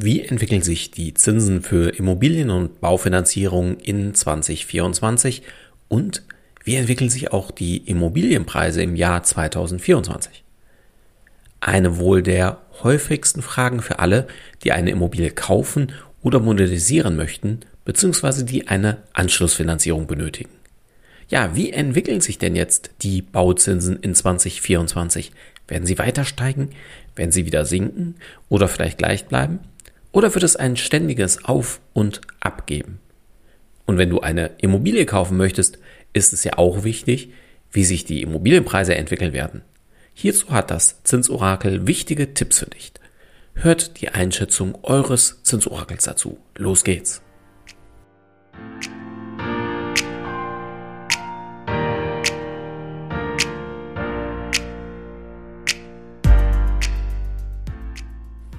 Wie entwickeln sich die Zinsen für Immobilien und Baufinanzierung in 2024 und wie entwickeln sich auch die Immobilienpreise im Jahr 2024? Eine wohl der häufigsten Fragen für alle, die eine Immobilie kaufen oder modernisieren möchten, beziehungsweise die eine Anschlussfinanzierung benötigen. Ja, wie entwickeln sich denn jetzt die Bauzinsen in 2024? Werden sie weiter steigen? Werden sie wieder sinken? Oder vielleicht gleich bleiben? Oder wird es ein ständiges Auf und Ab geben? Und wenn du eine Immobilie kaufen möchtest, ist es ja auch wichtig, wie sich die Immobilienpreise entwickeln werden. Hierzu hat das Zinsorakel wichtige Tipps für dich. Hört die Einschätzung eures Zinsorakels dazu. Los geht's.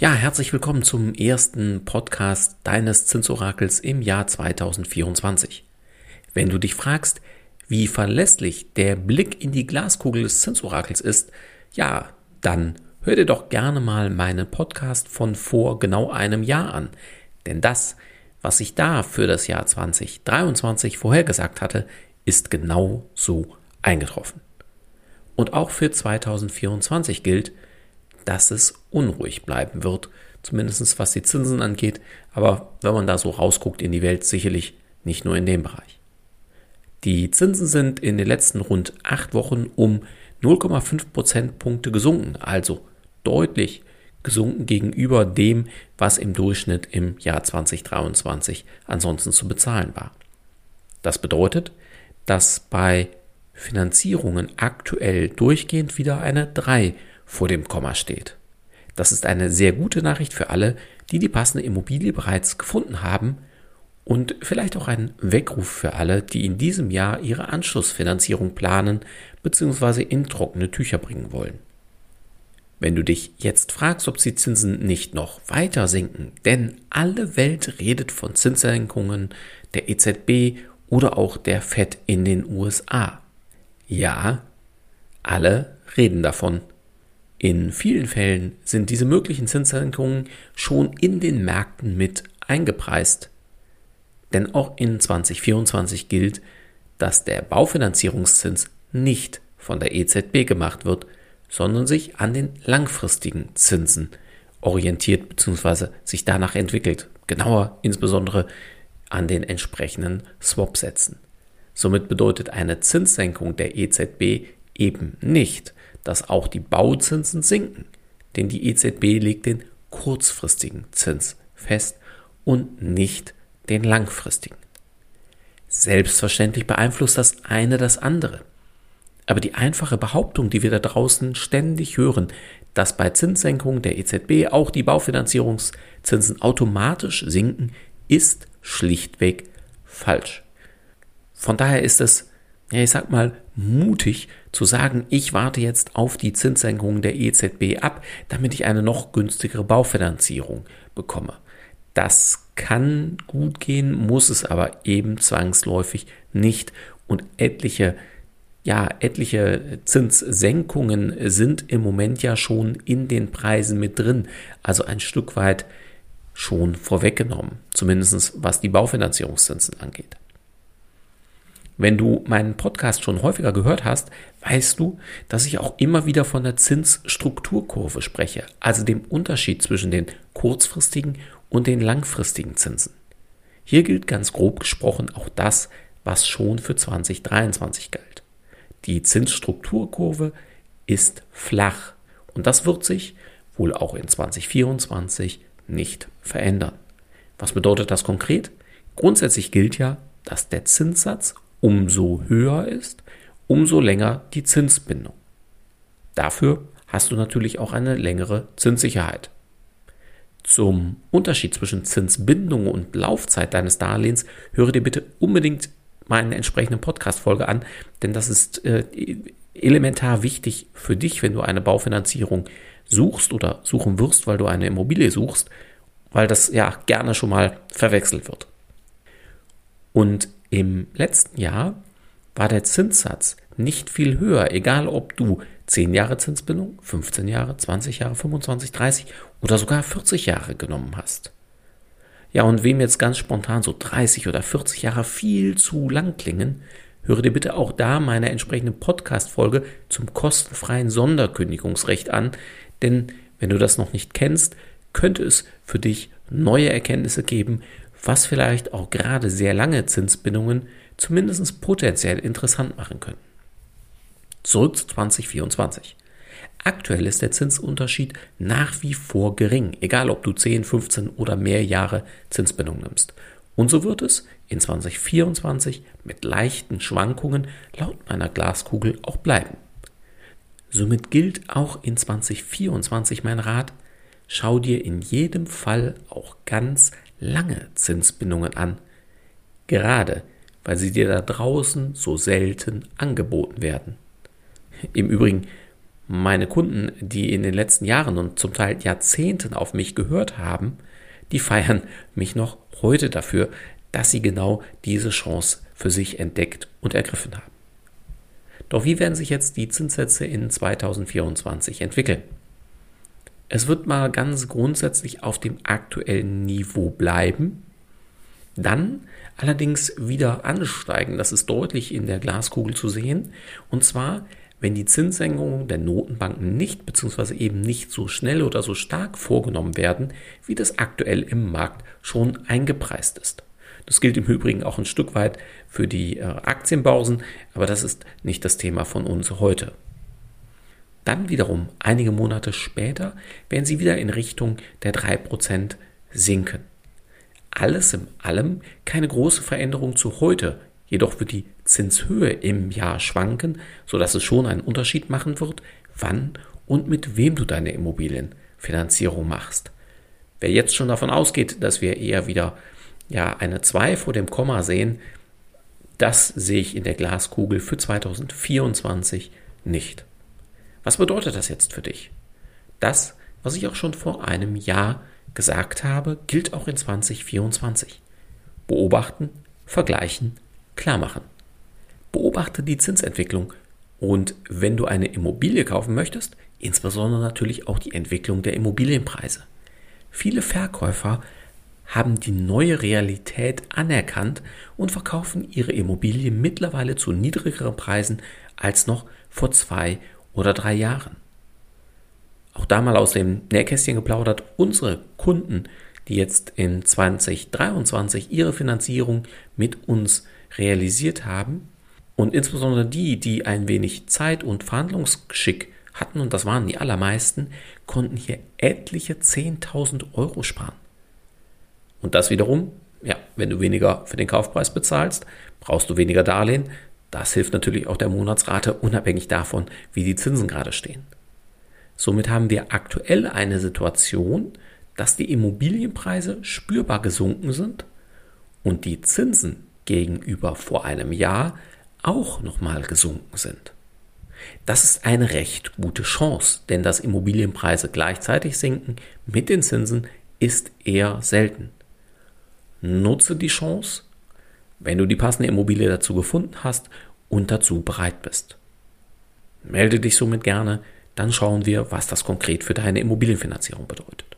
Ja, herzlich willkommen zum ersten Podcast deines Zinsorakels im Jahr 2024. Wenn du dich fragst, wie verlässlich der Blick in die Glaskugel des Zinsorakels ist, ja, dann hör dir doch gerne mal meinen Podcast von vor genau einem Jahr an. Denn das, was ich da für das Jahr 2023 vorhergesagt hatte, ist genau so eingetroffen. Und auch für 2024 gilt, dass es unruhig bleiben wird, zumindest was die Zinsen angeht, aber wenn man da so rausguckt in die Welt, sicherlich nicht nur in dem Bereich. Die Zinsen sind in den letzten rund acht Wochen um 0,5 Prozentpunkte gesunken, also deutlich gesunken gegenüber dem, was im Durchschnitt im Jahr 2023 ansonsten zu bezahlen war. Das bedeutet, dass bei Finanzierungen aktuell durchgehend wieder eine 3 vor dem Komma steht. Das ist eine sehr gute Nachricht für alle, die die passende Immobilie bereits gefunden haben und vielleicht auch ein Weckruf für alle, die in diesem Jahr ihre Anschlussfinanzierung planen bzw. in trockene Tücher bringen wollen. Wenn du dich jetzt fragst, ob die Zinsen nicht noch weiter sinken, denn alle Welt redet von Zinssenkungen der EZB oder auch der Fed in den USA. Ja, alle reden davon. In vielen Fällen sind diese möglichen Zinssenkungen schon in den Märkten mit eingepreist. Denn auch in 2024 gilt, dass der Baufinanzierungszins nicht von der EZB gemacht wird, sondern sich an den langfristigen Zinsen orientiert bzw. sich danach entwickelt. Genauer insbesondere an den entsprechenden Swap-Sätzen. Somit bedeutet eine Zinssenkung der EZB eben nicht, dass auch die Bauzinsen sinken, denn die EZB legt den kurzfristigen Zins fest und nicht den langfristigen. Selbstverständlich beeinflusst das eine das andere. Aber die einfache Behauptung, die wir da draußen ständig hören, dass bei Zinssenkungen der EZB auch die Baufinanzierungszinsen automatisch sinken, ist schlichtweg falsch. Von daher ist es, ja, ich sag mal, mutig zu sagen, ich warte jetzt auf die Zinssenkung der EZB ab, damit ich eine noch günstigere Baufinanzierung bekomme. Das kann gut gehen, muss es aber eben zwangsläufig nicht und etliche ja, etliche Zinssenkungen sind im Moment ja schon in den Preisen mit drin, also ein Stück weit schon vorweggenommen, zumindest was die Baufinanzierungszinsen angeht. Wenn du meinen Podcast schon häufiger gehört hast, weißt du, dass ich auch immer wieder von der Zinsstrukturkurve spreche, also dem Unterschied zwischen den kurzfristigen und den langfristigen Zinsen. Hier gilt ganz grob gesprochen auch das, was schon für 2023 galt. Die Zinsstrukturkurve ist flach und das wird sich wohl auch in 2024 nicht verändern. Was bedeutet das konkret? Grundsätzlich gilt ja, dass der Zinssatz umso höher ist, umso länger die Zinsbindung. Dafür hast du natürlich auch eine längere Zinssicherheit. Zum Unterschied zwischen Zinsbindung und Laufzeit deines Darlehens höre dir bitte unbedingt meine entsprechende Podcast-Folge an, denn das ist äh, elementar wichtig für dich, wenn du eine Baufinanzierung suchst oder suchen wirst, weil du eine Immobilie suchst, weil das ja gerne schon mal verwechselt wird. Und im letzten Jahr war der Zinssatz nicht viel höher, egal ob du 10 Jahre Zinsbindung, 15 Jahre, 20 Jahre, 25, 30 oder sogar 40 Jahre genommen hast. Ja, und wem jetzt ganz spontan so 30 oder 40 Jahre viel zu lang klingen, höre dir bitte auch da meine entsprechende Podcast-Folge zum kostenfreien Sonderkündigungsrecht an, denn wenn du das noch nicht kennst, könnte es für dich neue Erkenntnisse geben, was vielleicht auch gerade sehr lange Zinsbindungen zumindest potenziell interessant machen können. Zurück zu 2024. Aktuell ist der Zinsunterschied nach wie vor gering, egal ob du 10, 15 oder mehr Jahre Zinsbindung nimmst. Und so wird es in 2024 mit leichten Schwankungen laut meiner Glaskugel auch bleiben. Somit gilt auch in 2024 mein Rat, schau dir in jedem Fall auch ganz lange Zinsbindungen an, gerade weil sie dir da draußen so selten angeboten werden. Im Übrigen, meine Kunden, die in den letzten Jahren und zum Teil Jahrzehnten auf mich gehört haben, die feiern mich noch heute dafür, dass sie genau diese Chance für sich entdeckt und ergriffen haben. Doch wie werden sich jetzt die Zinssätze in 2024 entwickeln? Es wird mal ganz grundsätzlich auf dem aktuellen Niveau bleiben, dann allerdings wieder ansteigen. Das ist deutlich in der Glaskugel zu sehen. Und zwar wenn die Zinssenkungen der Notenbanken nicht bzw. eben nicht so schnell oder so stark vorgenommen werden, wie das aktuell im Markt schon eingepreist ist. Das gilt im Übrigen auch ein Stück weit für die äh, Aktienbörsen, aber das ist nicht das Thema von uns heute. Dann wiederum einige Monate später werden sie wieder in Richtung der 3% sinken. Alles in allem keine große Veränderung zu heute, Jedoch wird die Zinshöhe im Jahr schwanken, sodass es schon einen Unterschied machen wird, wann und mit wem du deine Immobilienfinanzierung machst. Wer jetzt schon davon ausgeht, dass wir eher wieder ja, eine 2 vor dem Komma sehen, das sehe ich in der Glaskugel für 2024 nicht. Was bedeutet das jetzt für dich? Das, was ich auch schon vor einem Jahr gesagt habe, gilt auch in 2024. Beobachten, vergleichen, klar machen. Beobachte die Zinsentwicklung und wenn du eine Immobilie kaufen möchtest, insbesondere natürlich auch die Entwicklung der Immobilienpreise. Viele Verkäufer haben die neue Realität anerkannt und verkaufen ihre Immobilie mittlerweile zu niedrigeren Preisen als noch vor zwei oder drei Jahren. Auch da mal aus dem Nähkästchen geplaudert, unsere Kunden, die jetzt in 2023 ihre Finanzierung mit uns realisiert haben. Und insbesondere die, die ein wenig Zeit und Verhandlungsgeschick hatten, und das waren die allermeisten, konnten hier etliche 10.000 Euro sparen. Und das wiederum, ja, wenn du weniger für den Kaufpreis bezahlst, brauchst du weniger Darlehen. Das hilft natürlich auch der Monatsrate, unabhängig davon, wie die Zinsen gerade stehen. Somit haben wir aktuell eine Situation, dass die Immobilienpreise spürbar gesunken sind und die Zinsen gegenüber vor einem Jahr auch nochmal gesunken sind. Das ist eine recht gute Chance, denn dass Immobilienpreise gleichzeitig sinken mit den Zinsen ist eher selten. Nutze die Chance, wenn du die passende Immobilie dazu gefunden hast und dazu bereit bist. Melde dich somit gerne, dann schauen wir, was das konkret für deine Immobilienfinanzierung bedeutet.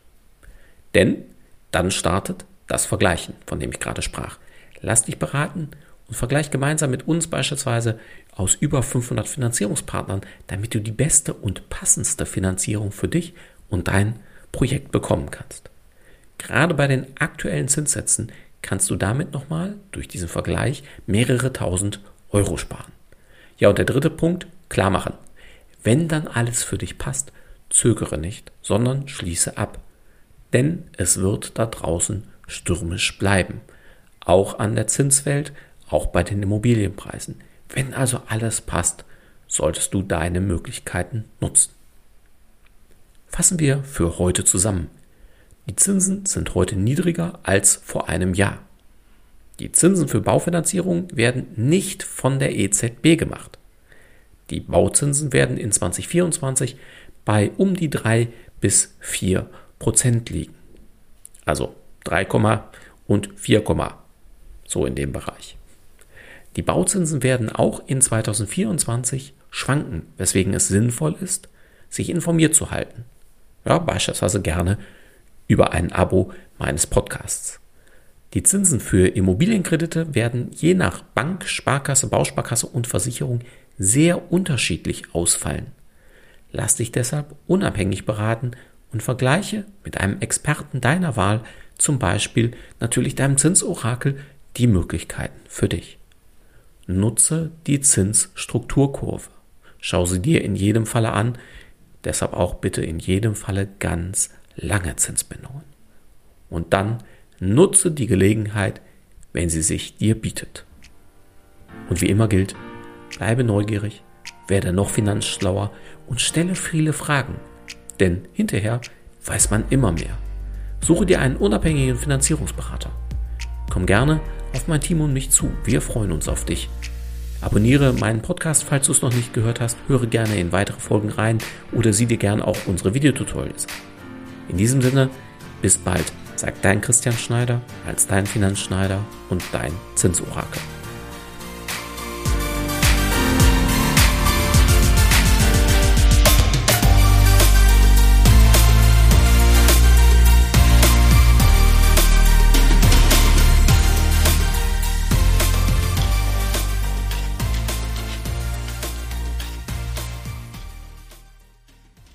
Denn dann startet das Vergleichen, von dem ich gerade sprach. Lass dich beraten und vergleich gemeinsam mit uns beispielsweise aus über 500 Finanzierungspartnern, damit du die beste und passendste Finanzierung für dich und dein Projekt bekommen kannst. Gerade bei den aktuellen Zinssätzen kannst du damit nochmal durch diesen Vergleich mehrere tausend Euro sparen. Ja, und der dritte Punkt, klar machen. Wenn dann alles für dich passt, zögere nicht, sondern schließe ab. Denn es wird da draußen stürmisch bleiben auch an der Zinswelt, auch bei den Immobilienpreisen. Wenn also alles passt, solltest du deine Möglichkeiten nutzen. Fassen wir für heute zusammen. Die Zinsen sind heute niedriger als vor einem Jahr. Die Zinsen für Baufinanzierung werden nicht von der EZB gemacht. Die Bauzinsen werden in 2024 bei um die 3 bis 4 Prozent liegen. Also 3, und 4, so in dem Bereich. Die Bauzinsen werden auch in 2024 schwanken, weswegen es sinnvoll ist, sich informiert zu halten. Ja, beispielsweise gerne über ein Abo meines Podcasts. Die Zinsen für Immobilienkredite werden je nach Bank, Sparkasse, Bausparkasse und Versicherung sehr unterschiedlich ausfallen. Lass dich deshalb unabhängig beraten und vergleiche mit einem Experten deiner Wahl, zum Beispiel natürlich deinem Zinsorakel, die Möglichkeiten für dich. Nutze die Zinsstrukturkurve. Schau sie dir in jedem Falle an, deshalb auch bitte in jedem Falle ganz lange Zinsbindungen. Und dann nutze die Gelegenheit, wenn sie sich dir bietet. Und wie immer gilt, bleibe neugierig, werde noch finanzschlauer und stelle viele Fragen, denn hinterher weiß man immer mehr. Suche dir einen unabhängigen Finanzierungsberater. Komm gerne auf mein Team und mich zu. Wir freuen uns auf dich. Abonniere meinen Podcast, falls du es noch nicht gehört hast. Höre gerne in weitere Folgen rein oder sieh dir gerne auch unsere Videotutorials. In diesem Sinne, bis bald, sagt dein Christian Schneider als dein Finanzschneider und dein Zinsorakel.